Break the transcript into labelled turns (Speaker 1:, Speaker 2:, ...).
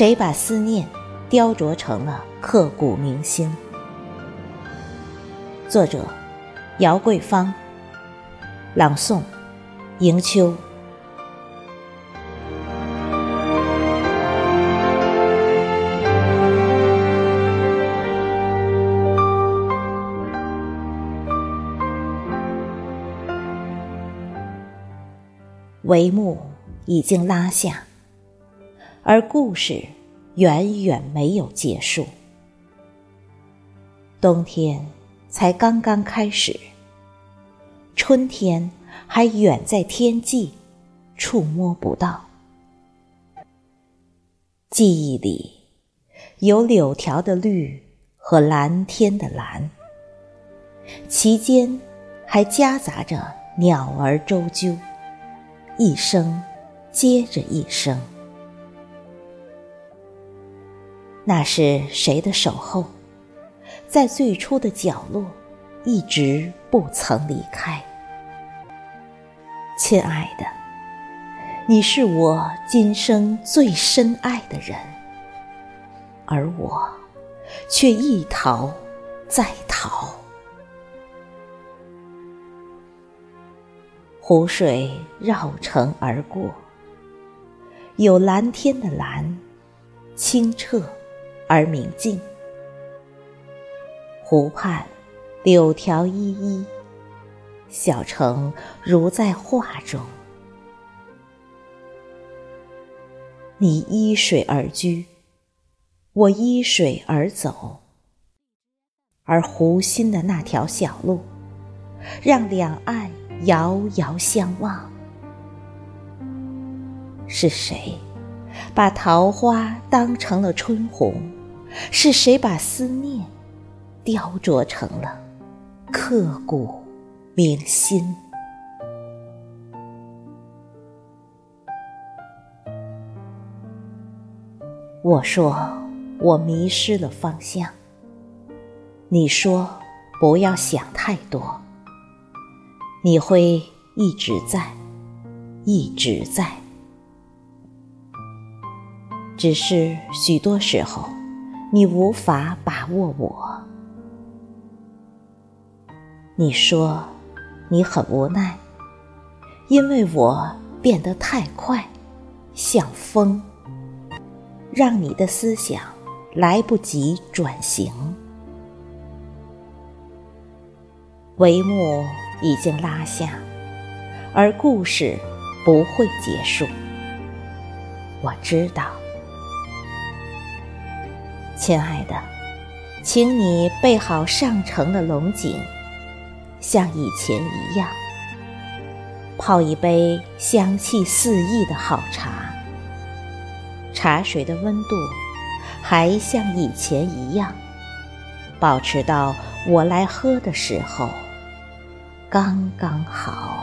Speaker 1: 谁把思念雕琢成了刻骨铭心？作者：姚桂芳，朗诵：迎秋。帷幕已经拉下，而故事远远没有结束。冬天才刚刚开始，春天还远在天际，触摸不到。记忆里有柳条的绿和蓝天的蓝，其间还夹杂着鸟儿啁啾。一声接着一声，那是谁的守候？在最初的角落，一直不曾离开。亲爱的，你是我今生最深爱的人，而我却一逃再逃。湖水绕城而过，有蓝天的蓝，清澈而明净。湖畔柳条依依，小城如在画中。你依水而居，我依水而走，而湖心的那条小路，让两岸。遥遥相望，是谁把桃花当成了春红？是谁把思念雕琢成了刻骨铭心？我说我迷失了方向，你说不要想太多。你会一直在，一直在，只是许多时候，你无法把握我。你说你很无奈，因为我变得太快，像风，让你的思想来不及转型。帷幕。已经拉下，而故事不会结束。我知道，亲爱的，请你备好上乘的龙井，像以前一样，泡一杯香气四溢的好茶。茶水的温度还像以前一样，保持到我来喝的时候。刚刚好。